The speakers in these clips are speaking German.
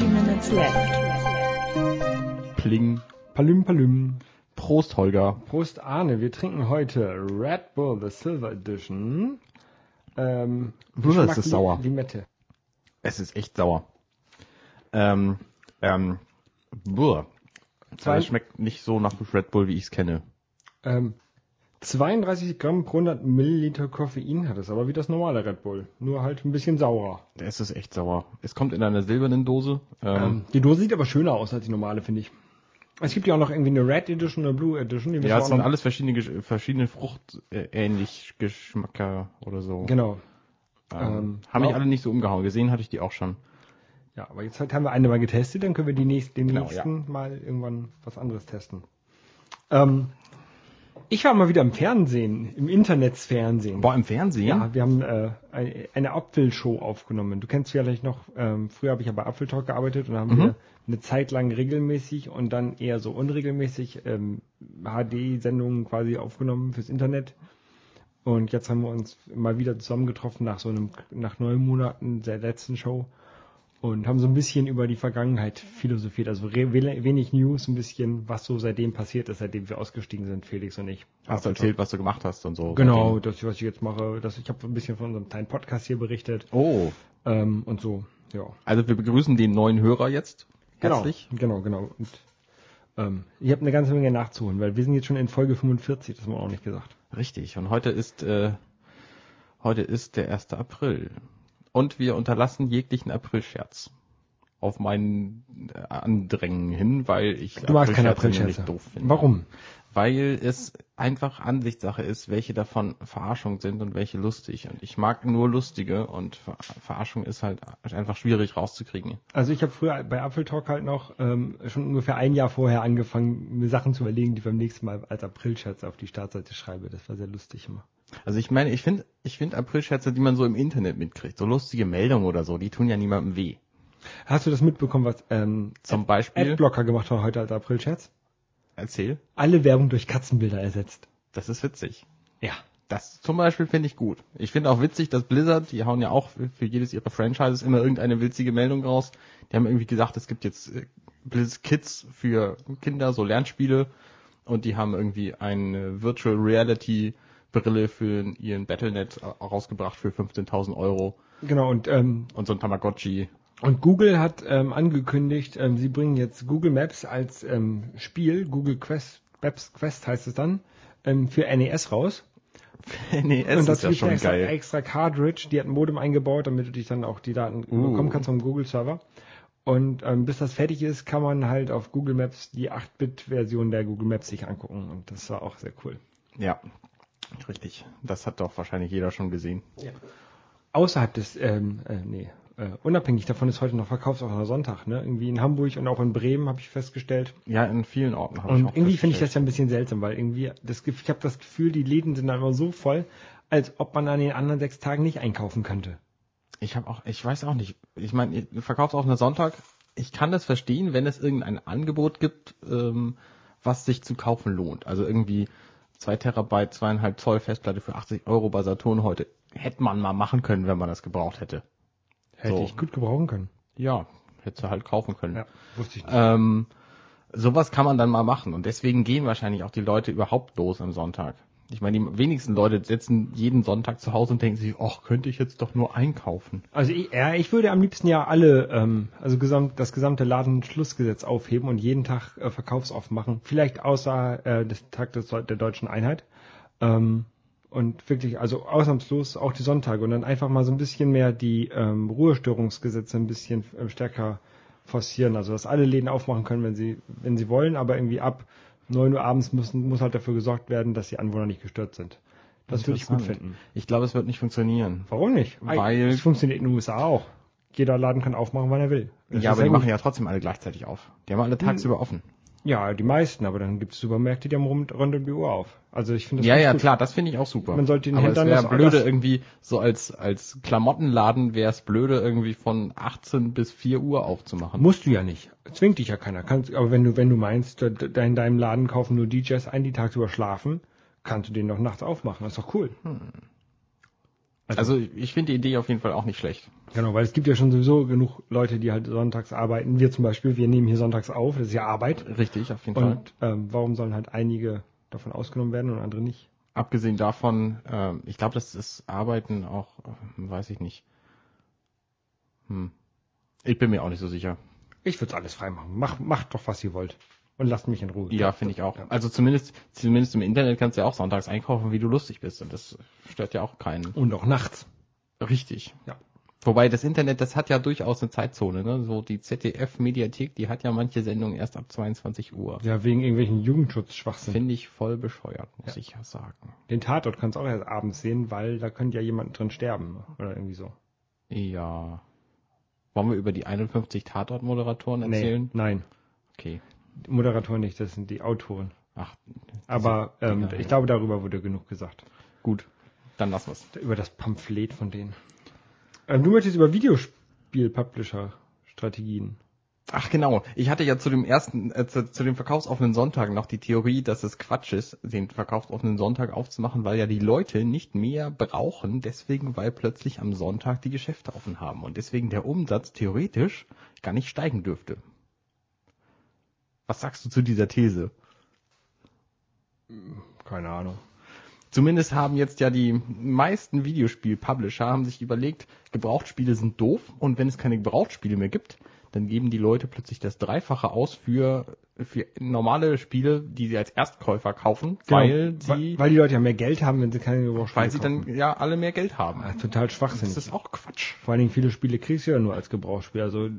30 minutes left. Pling. Palüm, palüm. Prost, Holger. Prost, Arne. Wir trinken heute Red Bull, the Silver Edition. Ähm, Bruder, Geschmack es ist sauer. Limette. Es ist echt sauer. Ähm, ähm, buh. Zwei- Das schmeckt nicht so nach Red Bull, wie ich es kenne. Ähm, 32 Gramm pro 100 Milliliter Koffein hat es, aber wie das normale Red Bull. Nur halt ein bisschen saurer. Es ist echt sauer. Es kommt in einer silbernen Dose. Ähm, Ähm, die Dose sieht aber schöner aus als die normale, finde ich. Es gibt ja auch noch irgendwie eine Red Edition oder Blue Edition. Die ja, es sind alles verschiedene, verschiedene Frucht äh, Geschmacker oder so. Genau. Ähm, Ähm, haben mich alle nicht so umgehauen. Gesehen hatte ich die auch schon. Ja, aber jetzt halt haben wir eine mal getestet, dann können wir die nächst, den Genau, nächsten mal irgendwann was anderes testen. Ähm, ich war mal wieder im Fernsehen, im Internetsfernsehen. Boah, im Fernsehen? Ja, wir haben äh, eine, Apfelshow aufgenommen. Du kennst vielleicht noch, ähm, früher habe ich ja bei Apfeltalk gearbeitet und haben Mhm. wir eine Zeit lang regelmäßig und dann eher so unregelmäßig ähm, HD-Sendungen quasi aufgenommen fürs Internet. Und jetzt haben wir uns mal wieder zusammengetroffen nach so einem, nach neun Monaten der letzten Show und haben so ein bisschen über die Vergangenheit philosophiert. Also wenig News, ein bisschen, was so seitdem passiert ist, seitdem wir ausgestiegen sind, Felix und ich. Hast du erzählt, was du gemacht hast und so. Genau, seitdem? das, was ich jetzt mache. Das, ich habe ein bisschen von unserem kleinen Podcast hier berichtet Oh, ähm, und so. Ja. also wir begrüßen den neuen Hörer jetzt. Herzlich. Genau, genau. Und ähm, ich habe eine ganze Menge nachzuholen, weil wir sind jetzt schon in Folge 45, das haben wir auch nicht gesagt. Richtig. Und heute ist, äh, heute ist der 1. April. Und wir unterlassen jeglichen Aprilscherz. Auf meinen äh, Andrängen hin, weil ich Du magst keine Aprilscherze doof finde. Warum? Weil es einfach Ansichtssache ist, welche davon Verarschung sind und welche lustig. Und ich mag nur lustige und Ver Verarschung ist halt einfach schwierig rauszukriegen. Also ich habe früher bei Apfeltalk halt noch ähm, schon ungefähr ein Jahr vorher angefangen, mir Sachen zu überlegen, die beim nächsten Mal als Aprilscherz auf die Startseite schreibe. Das war sehr lustig immer. Also ich meine, ich finde, ich finde Aprilscherze, die man so im Internet mitkriegt, so lustige Meldungen oder so, die tun ja niemandem weh. Hast du das mitbekommen, was ähm, Zum Beispiel, Adblocker gemacht hat heute als Aprilscherz? erzähl, Alle Werbung durch Katzenbilder ersetzt. das ist witzig. Ja. Das zum Beispiel finde ich gut. Ich finde auch witzig, dass Blizzard, die hauen ja auch für für jedes ihrer Franchises immer irgendeine witzige Meldung raus. Die haben irgendwie gesagt, es gibt jetzt äh, Blizz Kids für Kinder, so Lernspiele. Und die haben irgendwie eine Virtual Reality Brille für ihren Battlenet rausgebracht für 15.000 Euro. Genau, und ähm, Und so ein Tamagotchi. Und Google hat ähm, angekündigt, ähm, sie bringen jetzt Google Maps als ähm, Spiel, Google Quest, Maps Quest heißt es dann, ähm, für NES raus. nee, es und ist das ja gibt schon extra, geil. extra Cartridge, die hat ein Modem eingebaut, damit du dich dann auch die Daten Uh. bekommen kannst vom Google Server. Und ähm, bis das fertig ist, kann man halt auf Google Maps die 8-Bit-Version der Google Maps sich angucken. Und das war auch sehr cool. Ja, richtig. Das hat doch wahrscheinlich jeder schon gesehen. Außerhalb des, ähm, äh, nee, äh, unabhängig davon ist heute noch Verkaufsoffener Sonntag, ne? Irgendwie in Hamburg und auch in Bremen habe ich festgestellt. Ja, in vielen Orten habe ich Und auch irgendwie finde ich das ja ein bisschen seltsam, weil irgendwie das, ich habe das Gefühl, die Läden sind da immer so voll, als ob man an den anderen sechs Tagen nicht einkaufen könnte. Ich habe auch, ich weiß auch nicht. Ich meine, einen Sonntag. Ich kann das verstehen, wenn es irgendein Angebot gibt, ähm, was sich zu kaufen lohnt. Also irgendwie zwei Terabyte, zweieinhalb Zoll Festplatte für 80 Euro bei Saturn heute. Hätte man mal machen können, wenn man das gebraucht hätte. Hätte So. ich gut gebrauchen können. Ja, hätte halt kaufen können. Ja, wusste ich nicht. Ähm, sowas kann man dann mal machen. Und deswegen gehen wahrscheinlich auch die Leute überhaupt los am Sonntag. Ich meine, die wenigsten Leute sitzen jeden Sonntag zu Hause und denken sich, ach, könnte ich jetzt doch nur einkaufen. Also ich, ja, ich würde am liebsten ja alle, ähm, also gesamt, das gesamte Ladenschlussgesetz aufheben und jeden Tag äh, verkaufsoff machen. Vielleicht außer äh, des Tag des, der deutschen Einheit. Ähm, und wirklich, also ausnahmslos auch die Sonntage und dann einfach mal so ein bisschen mehr die ähm, Ruhestörungsgesetze ein bisschen äh, stärker forcieren. Also dass alle Läden aufmachen können, wenn sie, wenn sie wollen, aber irgendwie ab 9 Uhr abends müssen, muss halt dafür gesorgt werden, dass die Anwohner nicht gestört sind. Das würde ich gut finden. Ich glaube, es wird nicht funktionieren. Warum nicht? Weil- es funktioniert in den USA auch. Jeder Laden kann aufmachen, wann er will. Das ja, aber die sehr machen gut. ja trotzdem alle gleichzeitig auf. Die haben alle tagsüber offen. Ja, die meisten, aber dann gibt es Supermärkte, die haben rund, um die Uhr auf. Also ich finde das Ja, ja, gut. klar, das finde ich auch super. Man sollte den aber es Händlern wäre blöde irgendwie, so als, als Klamottenladen wäre es blöde irgendwie von 18 bis 4 Uhr aufzumachen. Musst du ja nicht. Zwingt dich ja keiner. Kannst, aber wenn du, wenn du meinst, in deinem Laden kaufen nur DJs ein, die tagsüber schlafen, kannst du den doch nachts aufmachen. Das ist doch cool. Also ich finde die Idee auf jeden Fall auch nicht schlecht. Genau, weil es gibt ja schon sowieso genug Leute, die halt sonntags arbeiten. Wir zum Beispiel, wir nehmen hier sonntags auf, das ist ja Arbeit. Richtig, auf jeden Fall. Und ähm, warum sollen halt einige davon ausgenommen werden und andere nicht? Abgesehen davon, ähm, ich glaube, das ist Arbeiten auch, äh, weiß ich nicht. Hm. Ich bin mir auch nicht so sicher. Ich würde alles frei machen. Mach, macht doch, was ihr wollt. Und lasst mich in Ruhe. Ja, finde ich auch. Also zumindest, zumindest im Internet kannst du ja auch sonntags einkaufen, wie du lustig bist. Und das stört ja auch keinen. Und auch nachts. Richtig. Ja. Wobei das Internet, das hat ja durchaus eine Zeitzone, ne? So die ZDF-Mediathek, die hat ja manche Sendungen erst ab 22 Uhr. Ja, wegen irgendwelchen Jugendschutzschwachsinn. Finde ich voll bescheuert, muss ich ja sagen. Den Tatort kannst du auch erst abends sehen, weil da könnte ja jemand drin sterben. Oder irgendwie so. Ja. Wollen wir über die 51 Tatort-Moderatoren erzählen? Nee, nein. Okay. Moderatoren nicht, das sind die Autoren. Ach, Aber ähm, Dinger, ich glaube, darüber wurde genug gesagt. gut. Dann lassen wir's. Über das Pamphlet von denen. Ähm, du möchtest über Videospiel-Publisher-Strategien. Ach genau, ich hatte ja zu dem ersten, äh, zu, zu dem verkaufsoffenen Sonntag noch die Theorie, dass es Quatsch ist, den verkaufsoffenen Sonntag aufzumachen, weil ja die Leute nicht mehr brauchen, deswegen weil plötzlich am Sonntag die Geschäfte offen haben und deswegen der Umsatz theoretisch gar nicht steigen dürfte. Was sagst du zu dieser These? Keine Ahnung. Zumindest haben jetzt ja die meisten Videospiel-Publisher haben sich überlegt, Gebrauchtspiele sind doof und wenn es keine Gebrauchtspiele mehr gibt, dann geben die Leute plötzlich das Dreifache aus für, für normale Spiele, die sie als Erstkäufer kaufen, weil Genau, sie, weil, weil die Leute ja mehr Geld haben, wenn sie keine Gebrauchsspiele weil sie dann ja alle mehr Geld haben. Ah, total schwachsinnig. Das ist auch Quatsch. Vor allen Dingen viele Spiele kriegst du ja nur als Gebrauchsspiel. Also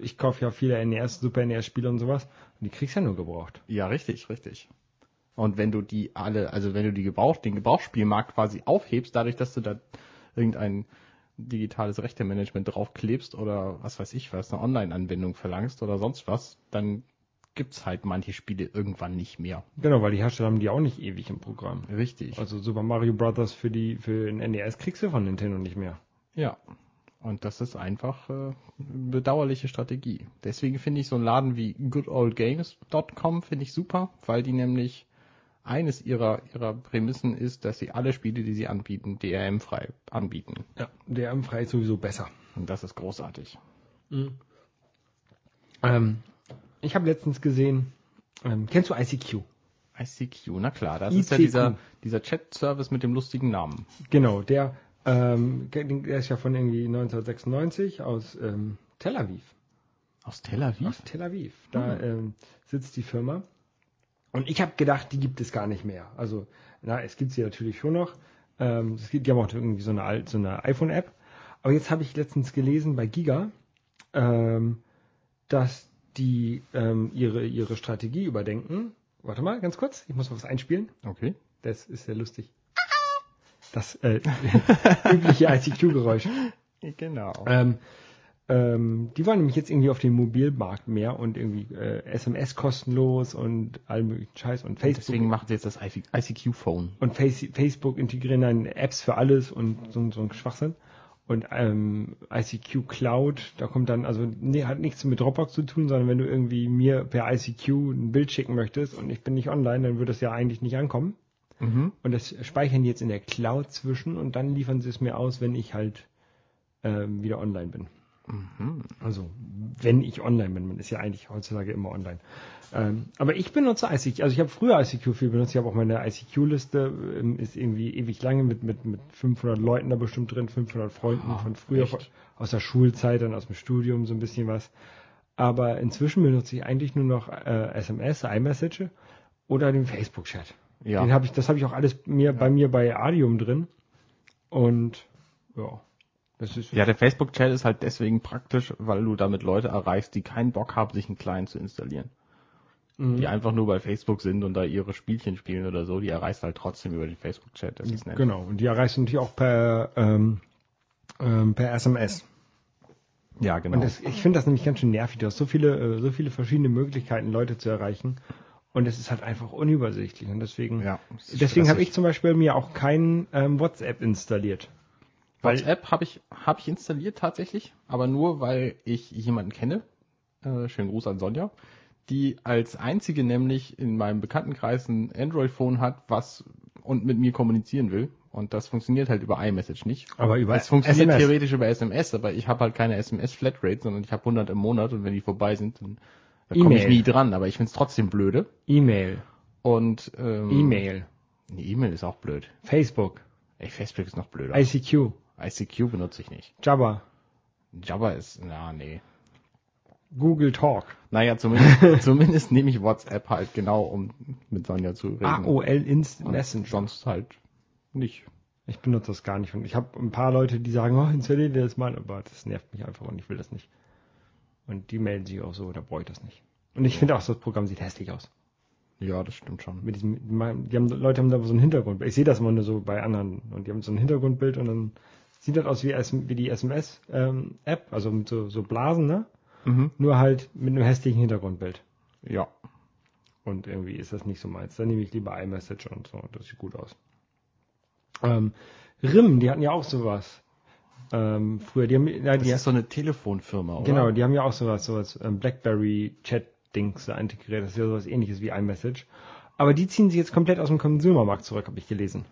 ich kaufe ja viele NES, Super NES Spiele und sowas und die kriegst du ja nur gebraucht. Ja, richtig, richtig. Und wenn du die alle, also wenn du die Gebrauch, den Gebrauchsspielmarkt quasi aufhebst, dadurch, dass du da irgendein digitales Rechtemanagement draufklebst oder was weiß ich was, eine Online-Anbindung verlangst oder sonst was, dann gibt's halt manche Spiele irgendwann nicht mehr. Genau, weil die Hersteller haben die auch nicht ewig im Programm. Richtig. Also Super Mario Brothers für die für den NES kriegst du von Nintendo nicht mehr. Ja. Und das ist einfach äh, eine bedauerliche Strategie. Deswegen finde ich so einen Laden wie goodoldgames.com finde ich super, weil die nämlich eines ihrer ihrer Prämissen ist, dass sie alle Spiele, die sie anbieten, DRM-frei anbieten. Ja, DRM frei ist sowieso besser. Und das ist großartig. Ähm, ich habe letztens gesehen, ähm, kennst du ICQ? ICQ, na klar, das ist ja ICQ. dieser dieser Chat-Service mit dem lustigen Namen. Genau, der, ähm, der ist ja von irgendwie 1996 aus ähm, Tel Aviv. Aus Tel Aviv? Aus Tel Aviv. Da ähm, sitzt die Firma. Und ich habe gedacht, die gibt es gar nicht mehr. Also, na, es gibt sie natürlich schon noch. Ähm, es gibt, die haben auch irgendwie so eine, so eine iPhone-App. Aber jetzt habe ich letztens gelesen bei Giga, ähm, dass die ähm, ihre, ihre Strategie überdenken. Warte mal, ganz kurz, ich muss was einspielen. Okay. Das ist sehr lustig. Das äh, übliche ICQ-Geräusch. Genau. Ähm, ähm, die wollen nämlich jetzt irgendwie auf den Mobilmarkt mehr und irgendwie äh, SMS kostenlos und all möglichen Scheiß und Facebook Deswegen machen sie jetzt das ICQ-Phone. und Face Facebook integrieren dann Apps für alles und so, so ein Schwachsinn. Und ähm, ICQ Cloud, da kommt dann, also nee, hat nichts mit Dropbox zu tun, sondern wenn du irgendwie mir per ICQ ein Bild schicken möchtest und ich bin nicht online, dann würde das ja eigentlich nicht ankommen. Mhm. Und das speichern die jetzt in der Cloud zwischen und dann liefern sie es mir aus, wenn ich halt ähm, wieder online bin. Mhm. Also, wenn ich online bin, man ist ja eigentlich heutzutage immer online. Ähm, aber ich benutze ICQ, also ich habe früher ICQ viel benutzt, ich habe auch meine ICQ-Liste, ähm, ist irgendwie ewig lange mit, mit, mit 500 Leuten da bestimmt drin, 500 Freunden Ah, von früher, echt? aus der Schulzeit, dann aus dem Studium so ein bisschen was. Aber inzwischen benutze ich eigentlich nur noch äh, SMS, iMessage oder den Facebook-Chat. Ja. Den habe ich, das habe ich auch alles mir bei mir bei Adium drin. Und ja, Ja, der Facebook-Chat ist halt deswegen praktisch, weil du damit Leute erreichst, die keinen Bock haben, sich einen Client zu installieren. Mhm. Die einfach nur bei Facebook sind und da ihre Spielchen spielen oder so, die erreichst halt trotzdem über den Facebook-Chat. Das ist nett. Genau, und die erreichst du natürlich auch per, ähm, ähm, per SMS. Ja, genau. Und das, ich finde das nämlich ganz schön nervig. Du hast so viele, äh, so viele verschiedene Möglichkeiten, Leute zu erreichen. Und es ist halt einfach unübersichtlich. Und deswegen, Ja, deswegen habe ich zum Beispiel mir auch kein ähm, WhatsApp installiert. Weil- WhatsApp habe ich, hab ich installiert tatsächlich, aber nur, weil ich jemanden kenne, äh, schönen Gruß an Sonja, die als einzige nämlich in meinem Bekanntenkreis ein Android-Phone hat, was und mit mir kommunizieren will. Und das funktioniert halt über iMessage nicht. Aber über es funktioniert SMS. theoretisch über SMS, aber ich habe halt keine SMS-Flatrate, sondern ich habe 100 im Monat und wenn die vorbei sind, dann, dann komme ich nie dran. Aber ich find's trotzdem blöde. E-Mail, Und ähm, E-Mail, Nee, E-Mail ist auch blöd. Facebook, Ey, Facebook ist noch blöder. ICQ, ICQ benutze ich nicht. Jabba, Jabba ist, na, nee. Google Talk, Naja, zumindest, zumindest nehme ich WhatsApp halt genau, um mit Sonja zu reden. AOL Instant Und Messenger. Sonst halt nicht. Ich benutze das gar nicht. Und ich habe ein paar Leute, die sagen, oh, installiere dir das mal, aber das nervt mich einfach und ich will das nicht. Und die melden sich auch so, da brauche ich das nicht. Und ich finde auch, das Programm sieht hässlich aus. Ja, das stimmt schon. Mit diesem, die haben, Leute haben da so ein Hintergrundbild. Ich sehe das immer nur so bei anderen. Und die haben so ein Hintergrundbild und dann sieht das aus wie, wie die SMS-App, also mit so, so Blasen, ne? Mhm. Nur halt mit einem hässlichen Hintergrundbild. Ja. Und irgendwie ist das nicht so meins. Dann nehme ich lieber iMessage und so. Das sieht gut aus. Ähm, RIM, die hatten ja auch sowas. Ähm, früher, die haben, ja, Das die, ist so eine Telefonfirma, oder? genau, die haben ja auch sowas, sowas, ähm, Blackberry Chat-Dings da integriert. Das ist ja sowas ähnliches wie iMessage. Aber die ziehen sich jetzt komplett aus dem Konsumermarkt zurück, habe ich gelesen.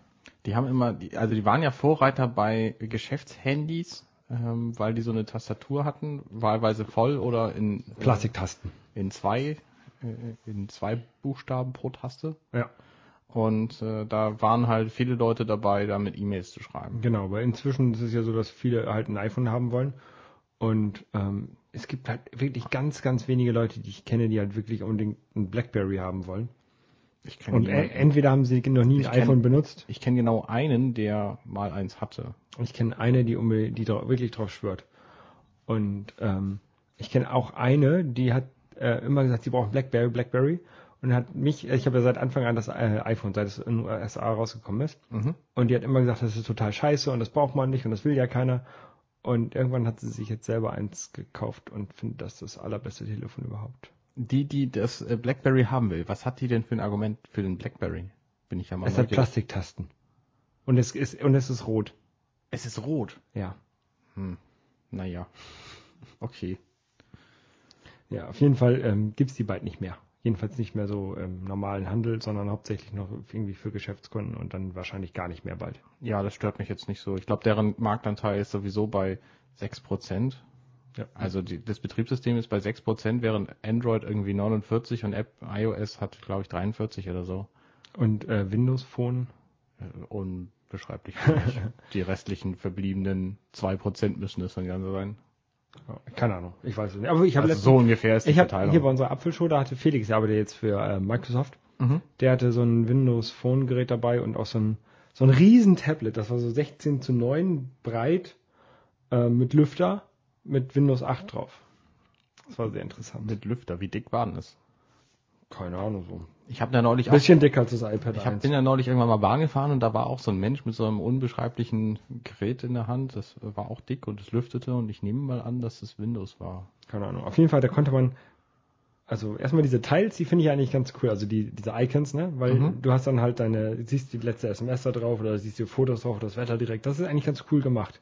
Die haben immer, die, also die waren ja Vorreiter bei Geschäftshandys, ähm, weil die so eine Tastatur hatten, wahlweise voll oder in äh, Plastiktasten. in zwei äh, in zwei Buchstaben pro Taste. Ja, Und äh, da waren halt viele Leute dabei, da mit E-Mails zu schreiben. genau. Weil inzwischen ist es ja so, dass viele halt ein iPhone haben wollen. Und ähm, es gibt halt wirklich ganz, ganz wenige Leute, die ich kenne, die halt wirklich unbedingt ein Blackberry haben wollen. Ich kenne Und niemanden- entweder haben sie noch nie ein Ich kenn- iPhone benutzt. ich kenne genau einen, der mal eins hatte. Ich kenne eine, die, unbedingt, die wirklich drauf schwört. Und ähm, ich kenne auch eine, die hat äh, immer gesagt, sie braucht Blackberry, Blackberry. Und hat mich, ich habe ja seit Anfang an das äh, iPhone, seit es in USA rausgekommen ist. Mhm. Und die hat immer gesagt, das ist total scheiße und das braucht man nicht und das will ja keiner. Und irgendwann hat sie sich jetzt selber eins gekauft und findet das das allerbeste Telefon überhaupt. Die, die das äh, BlackBerry haben will, was hat die denn für ein Argument für den BlackBerry? Bin ich ja mal Es hat. Plastiktasten. Und es ist, und es ist rot. Es ist rot. Ja. Naja. Okay. Ja, auf jeden Fall ähm, gibt's die bald nicht mehr. Jedenfalls nicht mehr so im normalen Handel, sondern hauptsächlich noch irgendwie für Geschäftskunden und dann wahrscheinlich gar nicht mehr bald. Ja, das stört mich jetzt nicht so. Ich glaube, deren Marktanteil ist sowieso bei 6%. Ja. Also die, das Betriebssystem ist bei 6%, während Android irgendwie 49 und App iOS hat, glaube ich, 43 oder so. Und äh, Windows Phone, Äh, Unbeschreiblich. Die restlichen verbliebenen 2% müssen es dann Ganze sein. ja, keine Ahnung, ich weiß es nicht. Aber ich habe Also so ungefähr ist die ich Verteilung. hier bei unserer Apfelshow, da hatte Felix, der arbeitet jetzt für äh, Microsoft, Mhm. der hatte so ein Windows Phone Gerät dabei und auch so ein so ein riesen Tablet, das war so 16 zu 9 breit äh, mit Lüfter mit Windows 8 drauf. Das war sehr interessant. Mit Lüfter, wie dick war denn das? Keine Ahnung so. Ich habe da neulich Ein auch bisschen dicker als das iPad Ich hab, 1. bin ja neulich irgendwann mal Bahn gefahren und da war auch so ein Mensch mit so einem unbeschreiblichen Gerät in der Hand. Das war auch dick und es lüftete und ich nehme mal an, dass es Windows war. Keine Ahnung. Auf jeden Fall, da konnte man, also erstmal diese Teils, die finde ich eigentlich ganz cool, also die, diese Icons, ne? Weil Mhm. du hast dann halt deine, siehst die letzte SMS da drauf oder siehst die Fotos drauf oder das Wetter direkt. Das ist eigentlich ganz cool gemacht.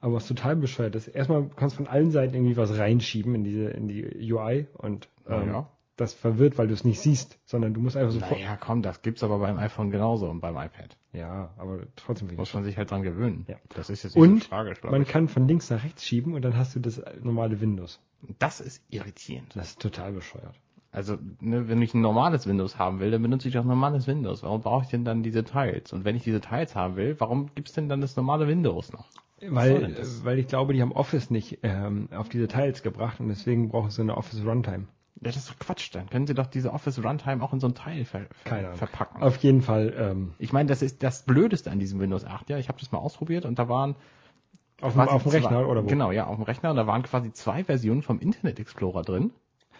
Aber was total bescheuert ist, erstmal kannst du von allen Seiten irgendwie was reinschieben in diese, in die UI und ähm, Ja. das verwirrt, weil du es nicht siehst, sondern du musst einfach sofort. Naja, komm, das gibt's aber beim iPhone genauso und beim iPad. Ja, aber trotzdem Muss man sich halt dran gewöhnen. Ja. Das ist jetzt nicht Und so tragisch, man ich. kann von links nach rechts schieben und dann hast du das normale Windows. Das ist irritierend. Das ist total bescheuert. Also, ne, wenn ich ein normales Windows haben will, dann benutze ich doch normales Windows. Warum brauche ich denn dann diese Teils? Und wenn ich diese Teils haben will, warum gibt's denn dann das normale Windows noch? Soll Weil, äh, weil ich glaube, die haben Office nicht ähm, auf diese Teils gebracht und deswegen brauchen sie eine Office Runtime. Ja, das ist doch Quatsch. Dann können Sie doch diese Office Runtime auch in so ein Teil ver ver verpacken. Auf jeden Fall ähm, Ich meine, das ist das Blödeste an diesem Windows 8. Ja, ich habe das mal ausprobiert und da waren auf, auf dem Rechner oder wo? Genau, ja, auf dem Rechner und da waren quasi zwei Versionen vom Internet Explorer drin.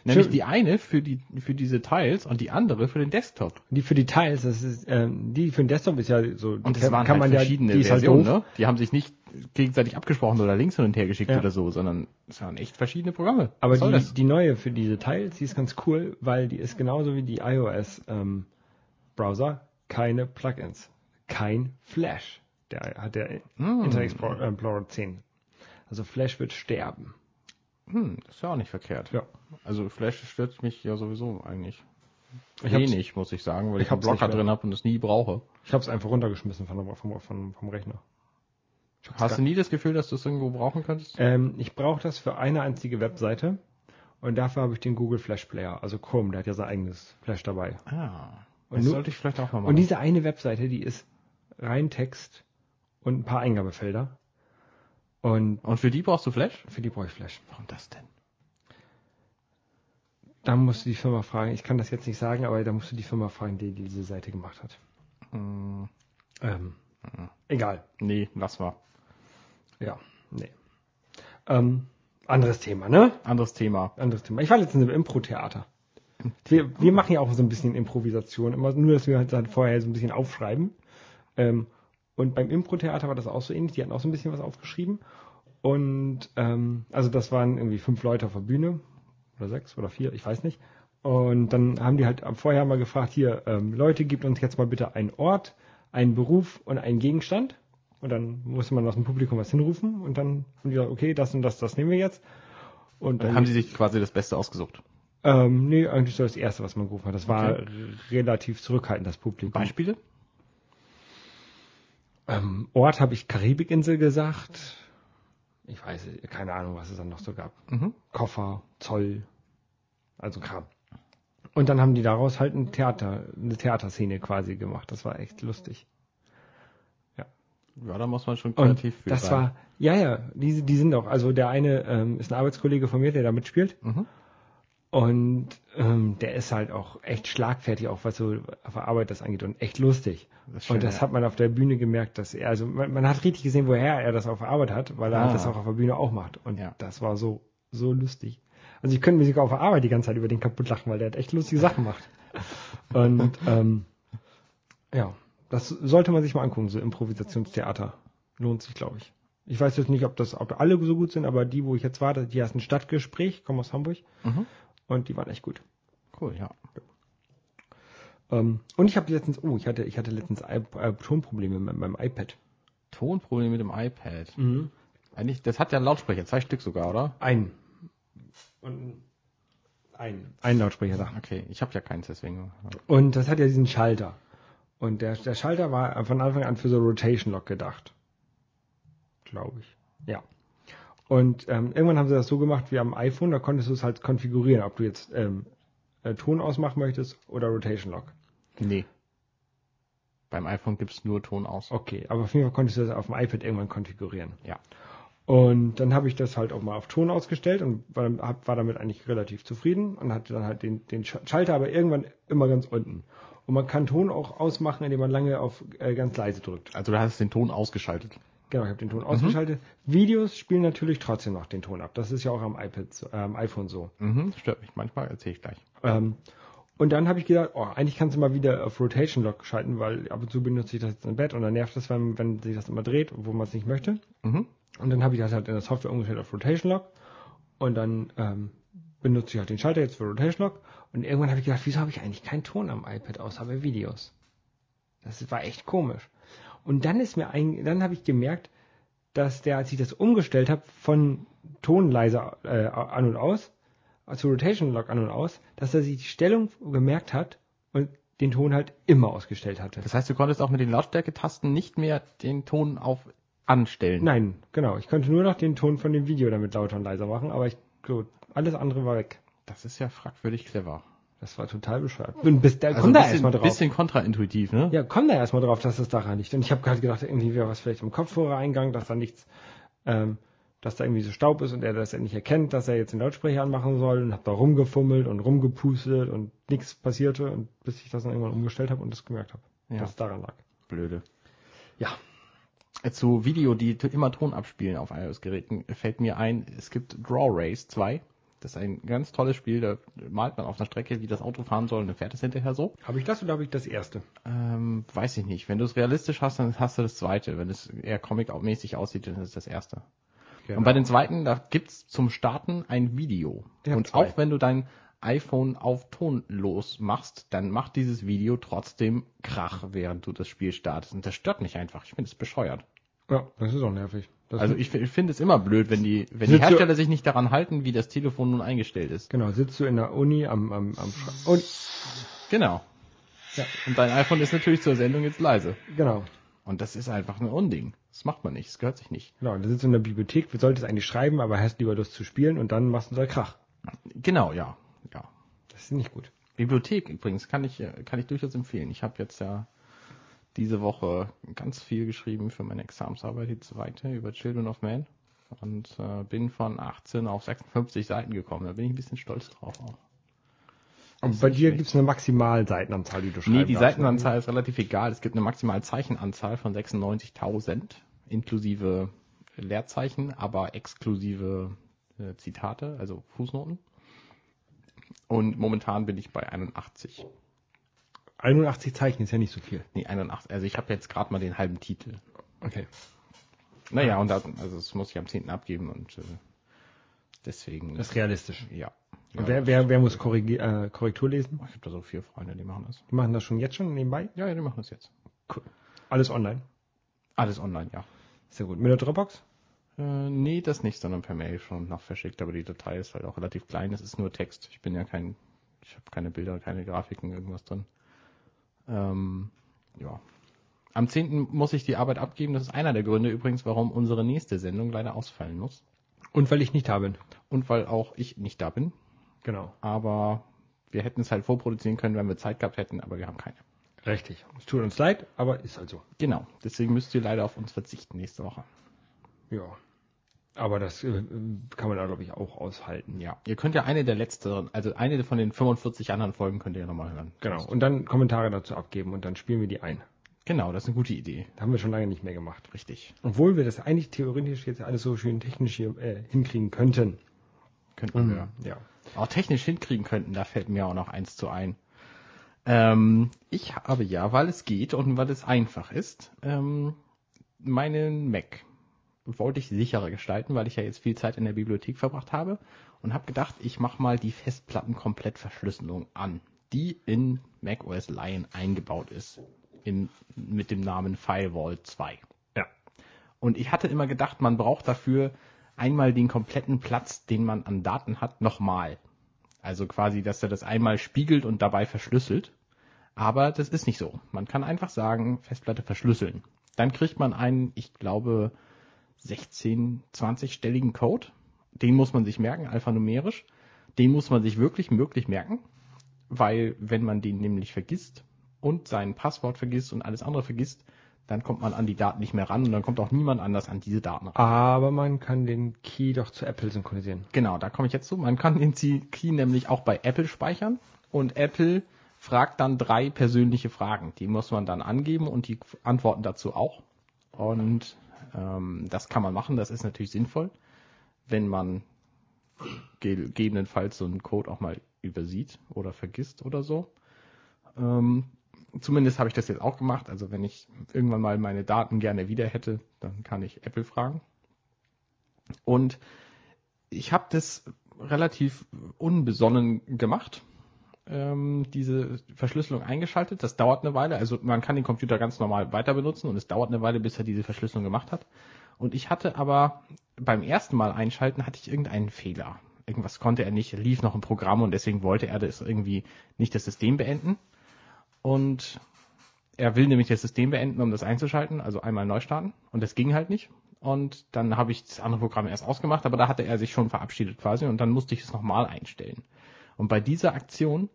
Nämlich die eine für die für diese Teils und die andere für den Desktop. Die für die Teils, das ist ähm, die für den Desktop ist ja so. die Und kann, waren kann halt man verschiedene ja, die halt Versionen, doof. ne? Die haben sich nicht gegenseitig abgesprochen oder Links hin und her geschickt Ja. oder so, sondern es waren echt verschiedene Programme. Aber die, das? die neue für diese Teils, die ist ganz cool, weil die ist genauso wie die iOS ähm, Browser keine Plugins, kein Flash. Der hat der Hm. Internet Explorer 10. Also Flash wird sterben. Hm, das ist ja auch nicht verkehrt. Ja. Also Flash stört mich ja sowieso eigentlich. Ich wenig, muss ich sagen, weil Ich ich, einen Blocker drin habe und es nie brauche. Ich habe es einfach runtergeschmissen vom, vom, vom, vom Rechner. Hast du nie das Gefühl, dass du es irgendwo brauchen könntest? Ähm, ich brauche das für eine einzige Webseite und dafür habe ich den Google Flash Player, also Chrome, der hat ja sein eigenes Flash dabei. Ah, Und das nur- sollte ich vielleicht auch mal machen. Und diese eine Webseite, die ist rein Text und ein paar Eingabefelder. Und und für die brauchst du Flash? für die brauche ich Flash. Warum das denn? Da musst du die Firma fragen. Ich kann das jetzt nicht sagen, aber da musst du die Firma fragen, die diese Seite gemacht hat. Hm, Ähm, egal. nee, lass mal. Ja, nee. Ähm, anderes Thema, ne? Anderes Thema. Anderes Thema. Ich war letztens im Impro-Theater. Wir, wir machen ja auch so ein bisschen Improvisation, immer nur, dass wir halt vorher so ein bisschen aufschreiben. Ähm, und beim Impro-Theater war das auch so ähnlich. Die hatten auch so ein bisschen was aufgeschrieben. Und ähm, also das waren irgendwie fünf Leute auf der Bühne oder sechs oder vier, ich weiß nicht. Und dann haben die halt vorher mal gefragt, hier, ähm, Leute, gebt uns jetzt mal bitte einen Ort, einen Beruf und einen Gegenstand. Und dann musste man aus dem Publikum was hinrufen und dann haben die gesagt, okay, das und das, das nehmen wir jetzt. Und Dann haben sie sich quasi das Beste ausgesucht. ähm, nee, eigentlich so das erste, was man gerufen hat. Das war Okay. relativ zurückhaltend, das Publikum. Beispiele? Ähm, Ort habe ich Karibikinsel gesagt. Ich weiß, keine Ahnung, was es dann noch so gab. Mhm. Koffer, Zoll, also Kram. Und dann haben die daraus halt ein Theater, eine Theaterszene quasi gemacht. Das war echt lustig. Ja, da muss man schon kreativ für das sein. war, ja, ja, die, die sind auch, also der eine ähm, ist ein Arbeitskollege von mir, der da mitspielt. Mhm. Und ähm, der ist halt auch echt schlagfertig, auch was so auf der Arbeit das angeht und echt lustig. Das schön, und das ja. hat man auf der Bühne gemerkt, dass er, also man, man hat richtig gesehen, woher er das auf der Arbeit hat, weil er Ah. das auch auf der Bühne auch macht. Und Ja. das war so, so lustig. Also ich könnte mir sogar auf der Arbeit die ganze Zeit über den kaputt lachen, weil der hat echt lustige Sachen gemacht. Und ähm, ja, das sollte man sich mal angucken, so Improvisationstheater. Lohnt sich, glaube ich. Ich weiß jetzt nicht, ob das, ob alle so gut sind, aber die, wo ich jetzt war, die ein Stadtgespräch, kommen aus Hamburg Mhm. Und die waren echt gut. Cool, ja. Ähm, und ich habe letztens, oh, ich hatte, ich hatte letztens I äh, Tonprobleme mit meinem iPad. Tonproblem mit dem iPad. Mhm. Eigentlich, das hat ja einen Lautsprecher, zwei Stück sogar, oder? Ein. Und ein. Ein Lautsprecher da. Okay, ich habe ja keins, deswegen. Und das hat ja diesen Schalter. Und der, der Schalter war von Anfang an für so Rotation Lock gedacht. Glaube ich. Ja. Und ähm, irgendwann haben sie das so gemacht wie am iPhone, da konntest du es halt konfigurieren, ob du jetzt ähm, äh, Ton ausmachen möchtest oder Rotation Lock. Nee. Beim iPhone gibt's nur Ton aus. Okay, aber auf jeden Fall konntest du das auf dem iPad irgendwann konfigurieren. Ja. Und dann habe ich das halt auch mal auf Ton ausgestellt und war, hab, war damit eigentlich relativ zufrieden und hatte dann halt den, den Sch- Schalter aber irgendwann immer ganz unten. Und man kann Ton auch ausmachen, indem man lange auf äh, ganz leise drückt. Also du hast den Ton ausgeschaltet. Genau, ich habe den Ton ausgeschaltet. Videos spielen natürlich trotzdem noch den Ton ab. Das ist ja auch am iPad, äh, am iPhone so. Mhm, stört mich manchmal, erzähle ich gleich. Ähm, und dann habe ich gedacht, oh, eigentlich kannst du mal wieder auf Rotation Lock schalten, weil ab und zu benutze ich das jetzt im Bett und dann nervt das, wenn, wenn sich das immer dreht, wo man es nicht möchte. Mhm. Und dann habe ich das halt in der Software umgestellt auf Rotation Lock. Und dann ähm, benutze ich halt den Schalter jetzt für Rotation Lock. Und irgendwann habe ich gedacht, wieso habe ich eigentlich keinen Ton am iPad außer bei Videos? Das war echt komisch. Und dann ist mir ein, dann habe ich gemerkt, dass der, als ich das umgestellt habe, von Tonleiser äh, an und aus, zu Rotation Lock an und aus, dass er sich die Stellung gemerkt hat und den Ton halt immer ausgestellt hatte. Das heißt, du konntest auch mit den Lautstärketasten nicht mehr den Ton auf anstellen. Nein, genau. Ich konnte nur noch den Ton von dem Video damit lauter und leiser machen, aber ich, so, alles andere war weg. Das ist ja fragwürdig clever. Das war total bescheuert. Und bis, da Also komm ein da bisschen, erstmal drauf. bisschen kontraintuitiv, ne? Ja, komm da erstmal drauf, dass das daran liegt. Und ich habe gerade gedacht, irgendwie wäre was vielleicht im Kopfhörereingang, dass da nichts, ähm, dass da irgendwie so Staub ist und er das nicht erkennt, dass er jetzt den Lautsprecher anmachen soll und habe da rumgefummelt und rumgepustet und nichts passierte und bis ich das dann irgendwann umgestellt habe und das gemerkt habe, Ja. dass es daran lag. Blöde. Ja. Zu Video, die immer Ton abspielen auf iOS-Geräten, fällt mir ein, es gibt Draw Race 2. Das ist ein ganz tolles Spiel, da malt man auf einer Strecke, wie das Auto fahren soll und dann fährt es hinterher so. Habe ich das oder habe ich das erste? Ähm, weiß ich nicht. Wenn du es realistisch hast, dann hast du das zweite. Wenn es eher comic-mäßig aussieht, dann ist es das erste. Und bei den zweiten, da gibt's zum Starten ein Video. Und zwei. auch wenn du dein iPhone auf tonlos machst, dann macht dieses Video trotzdem Krach, während du das Spiel startest. Und das stört mich einfach. Ich finde es bescheuert. Ja, das ist auch nervig. Das Also ich, ich finde es immer blöd, wenn die, wenn die Hersteller sich nicht daran halten, wie das Telefon nun eingestellt ist. genau, sitzt du in der Uni am, am, am und Genau. Ja. Und dein iPhone ist natürlich zur Sendung jetzt leise. genau. Und das ist einfach ein Unding. Das macht man nicht, das gehört sich nicht. Genau, da sitzt du in der Bibliothek, du solltest eigentlich schreiben, aber hast lieber Lust zu spielen und dann machst du da Krach. Genau, ja. ja. Das ist nicht gut. Bibliothek übrigens kann ich, äh, kann ich durchaus empfehlen. Ich habe jetzt ja diese Woche ganz viel geschrieben für meine Examensarbeit, die zweite, über Children of Man. Und äh, bin von 18 auf 56 Seiten gekommen. Da bin ich ein bisschen stolz drauf auch. Aber bei dir schlecht. gibt's eine Maximalseitenanzahl, die du schreibst. Nee, die Seitenanzahl ist relativ egal. Es gibt eine maximale Zeichenanzahl von 96.000 inklusive Leerzeichen, aber exklusive äh, Zitate, also Fußnoten. Und momentan bin ich bei 81. 81 Zeichen ist ja nicht so viel. Nee, 81. Also ich habe jetzt gerade mal den halben Titel. Okay. Naja, und das, also das muss ich am 10. abgeben und äh, deswegen. Das ist realistisch. ja. Und ja wer, wer, wer muss Korrigi äh, Korrektur lesen? ich habe da so vier Freunde, die machen das. Die machen das schon jetzt schon nebenbei? Ja, ja, die machen das jetzt. Cool. Alles online. Alles online, ja. Sehr gut. Mit der Dropbox? Äh, nee, das nicht, sondern per Mail schon noch verschickt, aber die Datei ist halt auch relativ klein, es ist nur Text. Ich bin ja kein, ich habe keine Bilder, keine Grafiken, irgendwas drin. Ähm, ja. Am 10. muss ich die Arbeit abgeben, das ist einer der Gründe übrigens, warum unsere nächste Sendung leider ausfallen muss. Und weil ich nicht da bin. Und weil auch ich nicht da bin, Genau. aber wir hätten es halt vorproduzieren können, wenn wir Zeit gehabt hätten, aber wir haben keine. Richtig. Es tut uns leid, aber ist halt so. Genau, deswegen müsst ihr leider auf uns verzichten nächste Woche. Ja. Aber das äh, kann man da, glaube ich, auch aushalten. Ja, ihr könnt ja eine der letzteren, also eine von den 45 anderen Folgen könnt ihr ja nochmal hören. Genau. Und dann Kommentare dazu abgeben und dann spielen wir die ein. Genau, das ist eine gute Idee. Das haben wir schon lange nicht mehr gemacht. Richtig. Obwohl wir das eigentlich theoretisch jetzt alles so schön technisch hier äh, hinkriegen könnten. Könnten wir. Ja. Auch technisch hinkriegen könnten, da fällt mir auch noch eins zu ein. Ähm, ich habe ja, weil es geht und weil es einfach ist, ähm, meinen Mac wollte ich sicherer gestalten, weil ich ja jetzt viel Zeit in der Bibliothek verbracht habe und habe gedacht, ich mache mal die Festplattenkomplettverschlüsselung an, die in macOS Lion eingebaut ist, in, mit dem Namen Firewall 2. Ja. Und ich hatte immer gedacht, man braucht dafür einmal den kompletten Platz, den man an Daten hat, nochmal. Also quasi, dass er das einmal spiegelt und dabei verschlüsselt. Aber das ist nicht so. Man kann einfach sagen, Festplatte verschlüsseln. Dann kriegt man einen, ich glaube, 16, 20-stelligen Code. Den muss man sich merken, alphanumerisch. Den muss man sich wirklich, wirklich merken. Weil wenn man den nämlich vergisst und sein Passwort vergisst und alles andere vergisst, dann kommt man an die Daten nicht mehr ran und dann kommt auch niemand anders an diese Daten ran. Aber man kann den Key doch zu Apple synchronisieren. Genau, da komme ich jetzt zu. Man kann den Key nämlich auch bei Apple speichern und Apple fragt dann drei persönliche Fragen. Die muss man dann angeben und die antworten dazu auch. Und ähm, das kann man machen, das ist natürlich sinnvoll, wenn man gegebenenfalls so einen Code auch mal übersieht oder vergisst oder so. Ähm, zumindest habe ich das jetzt auch gemacht. Also wenn ich irgendwann mal meine Daten gerne wieder hätte, dann kann ich Apple fragen. Und ich habe das relativ unbesonnen gemacht, ähm, diese Verschlüsselung eingeschaltet. Das dauert eine Weile. Also man kann den Computer ganz normal weiter benutzen und es dauert eine Weile, bis er diese Verschlüsselung gemacht hat. Und ich hatte aber beim ersten Mal einschalten, hatte ich irgendeinen Fehler. Irgendwas konnte er nicht, lief noch ein Programm und deswegen wollte er das irgendwie nicht das System beenden. Und er will nämlich das System beenden, um das einzuschalten, also einmal neu starten. Und das ging halt nicht. Und dann habe ich das andere Programm erst ausgemacht, aber da hatte er sich schon verabschiedet quasi und dann musste ich es nochmal einstellen. Und bei dieser Aktion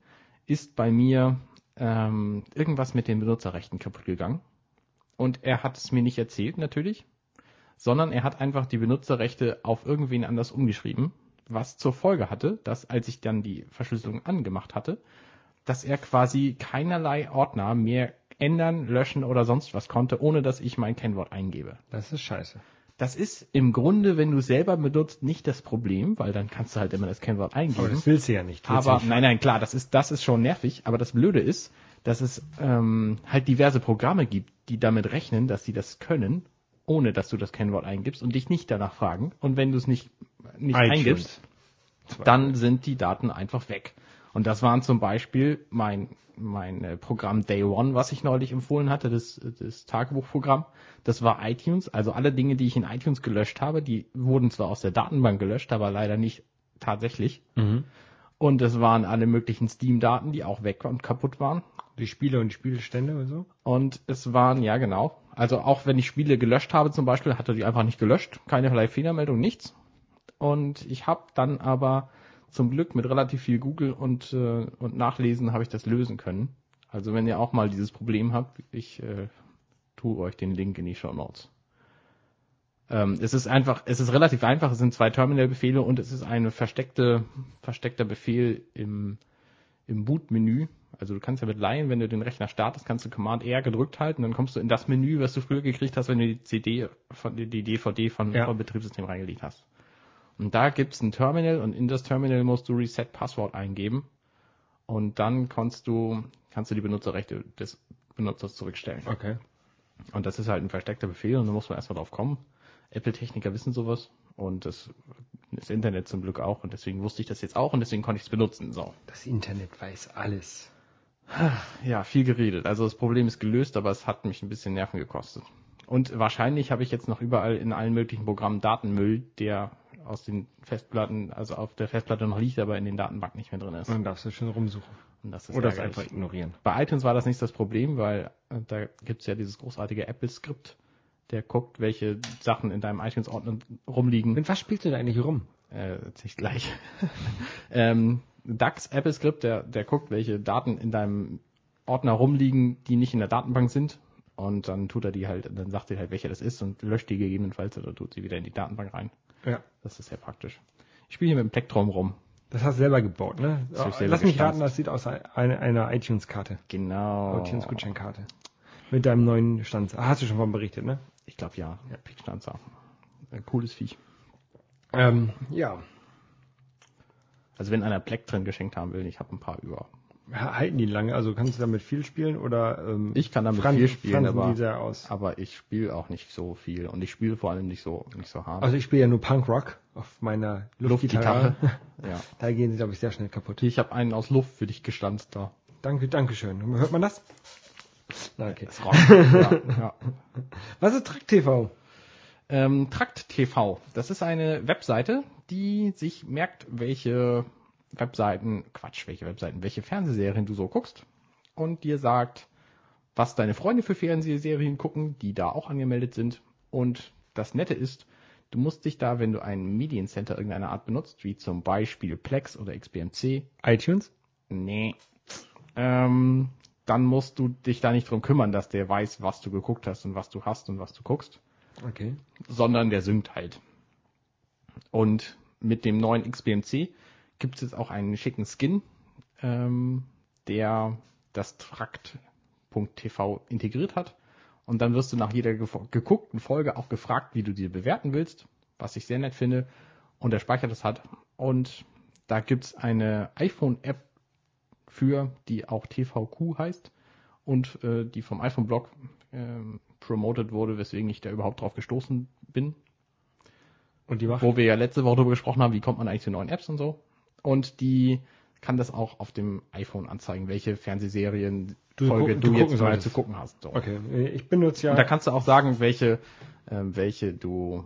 ist bei mir ähm, irgendwas mit den Benutzerrechten kaputt gegangen. Und er hat es mir nicht erzählt, natürlich, sondern er hat einfach die Benutzerrechte auf irgendwen anders umgeschrieben, was zur Folge hatte, dass als ich dann die Verschlüsselung angemacht hatte, dass er quasi keinerlei Ordner mehr ändern, löschen oder sonst was konnte, ohne dass ich mein Kennwort eingebe. Das ist scheiße. Das ist im Grunde, wenn du es selber benutzt, nicht das Problem, weil dann kannst du halt immer das Kennwort eingeben. Aber das willst du ja nicht. Aber nicht- nein, nein, klar, das ist, das ist schon nervig. Aber das Blöde ist, dass es ähm, halt diverse Programme gibt, die damit rechnen, dass sie das können, ohne dass du das Kennwort eingibst und dich nicht danach fragen. Und wenn du es nicht, nicht iTunes. eingibst, dann sind die Daten einfach weg. Und das waren zum Beispiel mein, mein äh, Programm Day One, was ich neulich empfohlen hatte, das, das Tagebuchprogramm. Das war iTunes. Also alle Dinge, die ich in iTunes gelöscht habe, die wurden zwar aus der Datenbank gelöscht, aber leider nicht tatsächlich. Mhm. Und es waren alle möglichen Steam-Daten, die auch weg und kaputt waren. Die Spiele und die Spielstände und so? Und es waren, ja genau. Also auch wenn ich Spiele gelöscht habe zum Beispiel, hat er die einfach nicht gelöscht. Keinerlei Fehlermeldung, nichts. Und ich habe dann aber zum Glück mit relativ viel Google und, äh, und Nachlesen habe ich das lösen können. Also wenn ihr auch mal dieses Problem habt, ich äh, tue euch den Link in die Show Notes. Ähm, es ist einfach, es ist relativ einfach, es sind zwei Terminal-Befehle und es ist ein versteckte, versteckter Befehl im, im Boot-Menü. Also du kannst ja mit Laien, wenn du den Rechner startest, kannst du Command R gedrückt halten, dann kommst du in das Menü, was du früher gekriegt hast, wenn du die CD von die DVD von, Ja. Betriebssystem reingelegt hast. Und da gibt's ein Terminal und in das Terminal musst du Reset Passwort eingeben und dann kannst du kannst du die Benutzerrechte des Benutzers zurückstellen. Okay. Und das ist halt ein versteckter Befehl und da muss man erstmal drauf kommen. Apple-Techniker wissen sowas und das, das Internet zum Glück auch und deswegen wusste ich das jetzt auch und deswegen konnte ich es benutzen. So. Das Internet weiß alles. Ja, viel geredet. Also das Problem ist gelöst, aber es hat mich ein bisschen Nerven gekostet. Und wahrscheinlich habe ich jetzt noch überall in allen möglichen Programmen Datenmüll, der aus den Festplatten, also auf der Festplatte noch liegt, aber in den Datenbanken nicht mehr drin ist. Dann darfst du schon rumsuchen. Das Oder es ärgerlich. einfach ignorieren. Bei iTunes war das nicht das Problem, weil äh, da gibt's ja dieses großartige Apple-Skript, der guckt, welche Sachen in deinem iTunes-Ordner rumliegen. Mit was spielst du da eigentlich rum? Äh, ich gleich. ähm, DAX Apple-Skript, der, der guckt, welche Daten in deinem Ordner rumliegen, die nicht in der Datenbank sind. Und dann tut er die halt, dann sagt er halt, welcher das ist und löscht die gegebenenfalls oder tut sie wieder in die Datenbank rein. Ja. Das ist sehr praktisch. Ich spiele hier mit dem Plektrum rum. Das hast du selber gebaut, ne? Das ich selber Lass mich raten, das sieht aus einer, einer iTunes-Karte. Genau. iTunes-Gutscheinkarte. Mit deinem neuen Stand. Ah, hast du schon von berichtet, ne? Ich glaube ja. ja. Pickstanzer. Ein cooles Viech. Ähm, ja. Also wenn einer drin geschenkt haben will, ich habe ein paar über. Halten die lange? Also kannst du damit viel spielen oder ähm, Ich kann damit fransen- viel spielen, fransen aber, aber ich spiele auch nicht so viel und ich spiele vor allem nicht so nicht so hart. Also ich spiele ja nur Punkrock auf meiner Luftgitarre. ja. Da gehen sie, glaube ich, sehr schnell kaputt. Ich habe einen aus Luft für dich gestanzt da. Danke, danke schön. Hört man das? Na, okay. Das rockt. ja, ja. Was ist Track TV? Ähm, Trakt TV. Das ist eine Webseite, die sich merkt, welche Webseiten, Quatsch, welche Webseiten, welche Fernsehserien du so guckst und dir sagt, was deine Freunde für Fernsehserien gucken, die da auch angemeldet sind. Und das Nette ist, du musst dich da, wenn du ein Mediencenter irgendeiner Art benutzt, wie zum Beispiel Plex oder XBMC, iTunes? nee, ähm, dann musst du dich da nicht drum kümmern, dass der weiß, was du geguckt hast und was du hast und was du guckst Okay. sondern der synkt halt. Und mit dem neuen XBMC gibt es jetzt auch einen schicken Skin, ähm, der das Trakt.tv integriert hat. Und dann wirst du nach jeder geguckten Folge auch gefragt, wie du die bewerten willst, was ich sehr nett finde. Und der speichert das hat. Und da gibt's eine iPhone-App für, die auch TVQ heißt und äh, die vom iPhone-Blog ähm, promoted wurde, weswegen ich da überhaupt drauf gestoßen bin. Und die macht Wo wir ja letzte Woche darüber gesprochen haben, wie kommt man eigentlich zu neuen Apps und so. Und die kann das auch auf dem iPhone anzeigen, welche Fernsehserien Du Folge du, du jetzt solltest. zu gucken hast. So. Okay, ich benutze ja. Und da kannst du auch sagen, welche, ähm, welche du,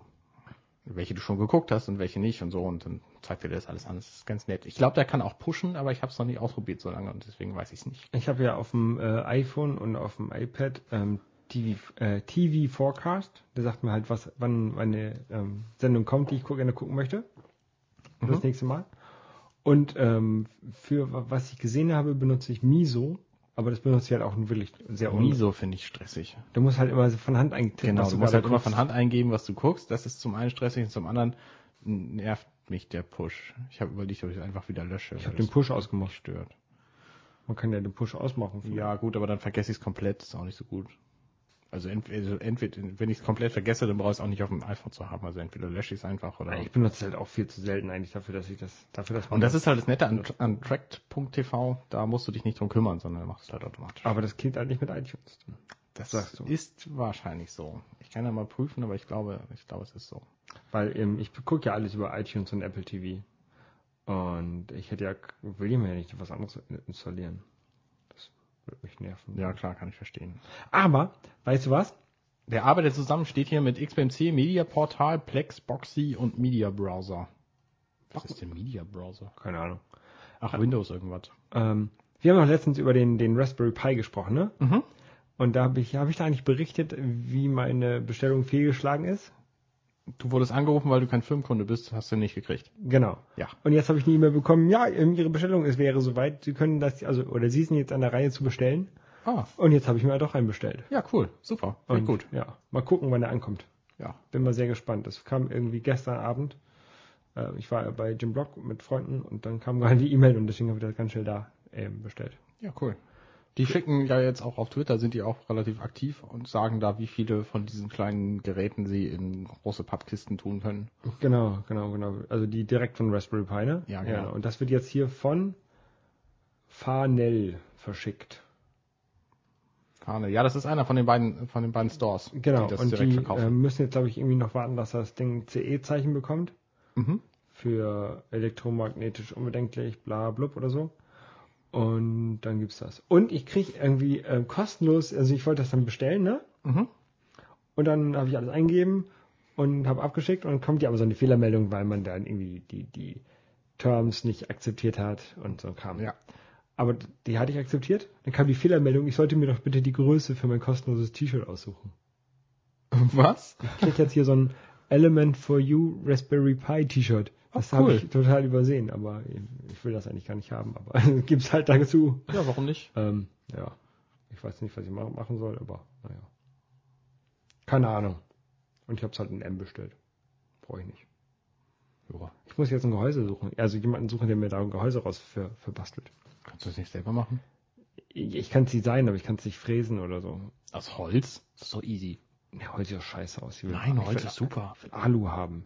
welche du schon geguckt hast und welche nicht und so. Und dann zeigt dir das alles an. Das ist ganz nett. Ich glaube, der kann auch pushen, aber ich habe es noch nicht ausprobiert so lange und deswegen weiß ich es nicht. Ich habe ja auf dem äh, iPhone und auf dem iPad ähm, TV, äh, TV Forecast. Der sagt mir halt, was, wann meine ähm, Sendung kommt, die ich gerne gucken möchte. Mhm. Das nächste Mal. Und ähm, für wa- was ich gesehen habe, benutze ich Miso. Aber das benutze ich halt auch wirklich sehr un- Miso finde ich stressig. Du musst halt immer von Hand eingeben. Genau, was du musst halt immer guckst. von Hand eingeben, was du guckst. Das ist zum einen stressig und zum anderen nervt mich der Push. Ich habe überlegt, ob ich es einfach wieder lösche. Ich habe den Push ausgemacht. stört. Man kann ja den Push ausmachen. Ja, gut, aber dann vergesse ich es komplett. Ist auch nicht so gut. Also entweder, also entweder wenn ich es komplett vergesse, dann brauche ich es auch nicht auf dem iPhone zu haben. Also entweder lösche ich es einfach oder. Ich benutze es halt auch viel zu selten eigentlich dafür, dass ich das, dafür, dass man Und das ist halt das Nette an, an Tracked.tv, da musst du dich nicht drum kümmern, sondern du machst es halt automatisch. aber das klingt halt nicht mit iTunes. das sagst du. ist wahrscheinlich so. Ich kann ja mal prüfen, aber ich glaube, ich glaube, es ist so. Weil ähm, ich gucke ja alles über iTunes und Apple TV. Und ich hätte ja, will ich mir ja nicht was anderes installieren. Würde mich nerven. Ja, klar, kann ich verstehen. Aber, weißt du was? Der arbeitet zusammen, steht hier mit XBMC, Media Portal, Plex, Boxy und Media Browser. Was ist denn Media Browser? Keine Ahnung. Ach, Windows irgendwas. Ähm, wir haben noch letztens über den, den Raspberry Pi gesprochen, ne? Mhm. Und da habe ich, habe ich da eigentlich berichtet, wie meine Bestellung fehlgeschlagen ist? Du wurdest angerufen, weil du kein Firmenkunde bist, hast du nicht gekriegt. Genau. Ja. Und jetzt habe ich eine E-Mail bekommen, ja, Ihre Bestellung ist wäre soweit, Sie können das, also, oder Sie sind jetzt an der Reihe zu bestellen. Ah, Und jetzt habe ich mir halt doch einen bestellt. ja, cool. Super. Ich Und, gut. Ja. Mal gucken, wann der ankommt. Ja. Bin mal sehr gespannt. Das kam irgendwie gestern Abend. Äh, ich war bei Jim Block mit Freunden und dann kam gerade die E-Mail und deswegen habe ich das ganz schnell da ähm, bestellt. Ja, cool. Die schicken ja jetzt auch auf Twitter, sind die auch relativ aktiv und sagen da, wie viele von diesen kleinen Geräten sie in große Pappkisten tun können. Genau, genau, genau. Also die direkt von Raspberry Pi, ne? Ja, genau. Und das wird jetzt hier von Farnell verschickt. Fahne. Ja, das ist einer von den beiden, von den beiden Stores, Genau. die das und direkt die verkaufen. äh, müssen jetzt, glaube ich, irgendwie noch warten, dass das Ding CE-Zeichen bekommt. mhm. Für elektromagnetisch unbedenklich, bla blub oder so. Und dann gibt's das. Und ich krieg irgendwie äh, kostenlos, also ich wollte das dann bestellen, ne? Mhm. Und dann habe ich alles eingegeben und habe abgeschickt und dann kommt ja aber so eine Fehlermeldung, weil man dann irgendwie die, die Terms nicht akzeptiert hat und so kam. Ja. Aber die hatte ich akzeptiert. Dann kam die Fehlermeldung, ich sollte mir doch bitte die Größe für mein kostenloses T-Shirt aussuchen. Was? Ich krieg jetzt hier so ein Element for You Raspberry Pi T-Shirt. Das Ach, habe cool. ich total übersehen, aber ich will das eigentlich gar nicht haben, aber gibt's halt dazu. Ja, warum nicht? Ähm, ja. Ich weiß nicht, was ich ma- machen soll, aber naja. Keine Ahnung. Und ich habe es halt in M bestellt. Brauche ich nicht. Ja. Ich muss jetzt ein Gehäuse suchen. Also jemanden suchen, der mir da ein Gehäuse raus für, für bastelt. Kannst du das nicht selber machen? Ich, ich kann es designen, aber ich kann es nicht fräsen oder so. Aus Holz? Das ist so easy. Ja, Holz sieht scheiße aus. Ich will- Nein, ich Holz will- ist super. Ich will Alu haben.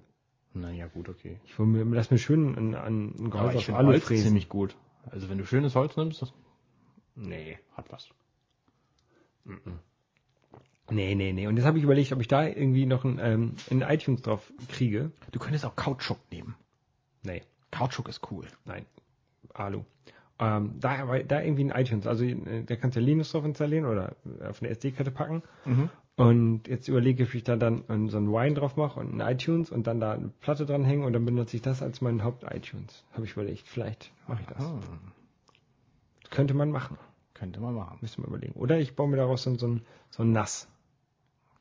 Naja, gut, okay. Ich will mir, lass mir schön ein, ein, Gehäuse aus Alu Holz fräsen. ziemlich gut. Also wenn du schönes Holz nimmst, das Nee. hat was. Nee, nee, nee. Und jetzt habe ich überlegt, ob ich da irgendwie noch ein, ähm, iTunes drauf kriege. Du könntest auch Kautschuk nehmen. Nee. Kautschuk ist cool. Nein, Alu. Ähm, da, da irgendwie ein iTunes, also äh, da kannst du Linux drauf installieren oder auf eine SD-Karte packen. Mhm. Und jetzt überlege ich, ob ich da dann so ein Wine drauf mache und ein iTunes und dann da eine Platte dranhängen und dann benutze ich das als mein Haupt-iTunes. Habe ich überlegt, vielleicht mache ich das. Ah, Könnte man machen, könnte man machen. müssen wir überlegen. Oder ich baue mir daraus so, ein- so ein, so ein NAS.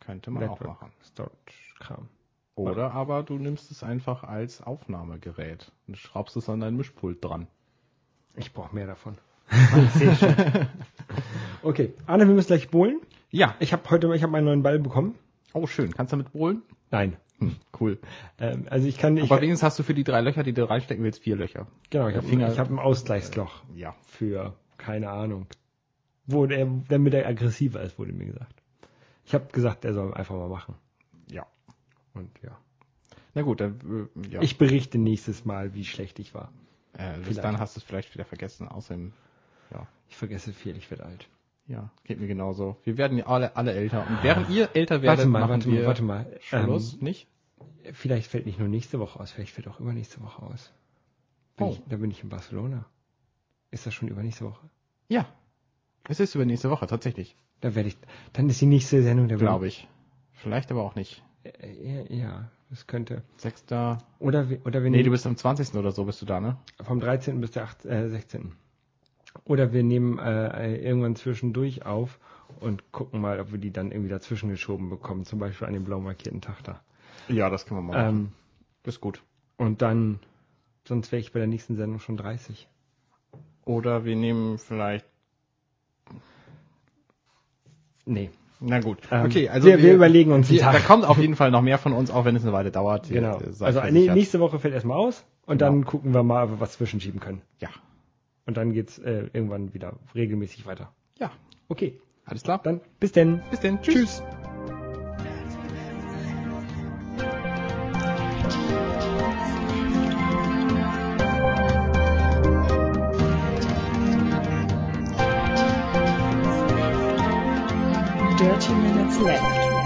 Könnte man auch machen. Storage-Kram. Oder aber du nimmst es einfach als Aufnahmegerät und schraubst es an dein Mischpult dran. Ich brauche mehr davon. Okay, Arne, wir müssen gleich bohlen. Ja. Ich habe heute ich hab meinen neuen Ball bekommen. Oh, schön. Kannst du damit bohlen? Nein. Hm, cool. Ähm, also ich kann ich, Aber wenigstens hast du für die drei Löcher, die du reinstecken willst, vier Löcher. genau, ich habe Finger- ich hab ein Ausgleichsloch Ja. für keine Ahnung. Wo der, damit er aggressiver ist, wurde mir gesagt. Ich habe gesagt, er soll einfach mal machen. Ja. Und ja. Na gut, dann, äh, ja. Ich berichte nächstes Mal, wie schlecht ich war. äh, bis dann hast du es vielleicht wieder vergessen. Außerdem, ja. Ich vergesse viel, ich werde alt. Ja, geht mir genauso. Wir werden ja alle, alle älter. Und während ihr älter werdet, Warte mal, machen warte wir mal, warte mal. Schluss, Ähm, nicht? vielleicht fällt nicht nur nächste Woche aus, vielleicht fällt auch übernächste Woche aus. Bin Oh. ich, da bin ich in Barcelona. Ist das schon übernächste Woche? Ja. Es ist über nächste Woche, tatsächlich. Da werde ich, dann ist die nächste Sendung der Glaube ich. Vielleicht aber auch nicht. Äh, Ja, ja, das könnte. Sechster. Oder oder wir Nee, du bist am 20. oder so bist du da, ne? vom 13. bis der 8, äh, 16. Oder wir nehmen äh, irgendwann zwischendurch auf und gucken mal, ob wir die dann irgendwie dazwischen geschoben bekommen. Zum Beispiel an dem blau markierten Tag da. Ja, das können wir mal machen. Ähm, ist gut. und dann, sonst wäre ich bei der nächsten Sendung schon 30. Oder wir nehmen vielleicht. Nee. Na gut. Ähm, okay, also wir- wir überlegen uns wir. Da kommt auf jeden Fall noch mehr von uns, auch wenn es eine Weile dauert. Genau. Also nächste Woche fällt erstmal aus und Genau. dann gucken wir mal, ob wir was zwischenschieben können. Ja. Und dann geht's äh, irgendwann wieder regelmäßig weiter. Ja. Okay, Alles klar. dann bis denn. Bis denn. Tschüss. Dirty Minutes Left.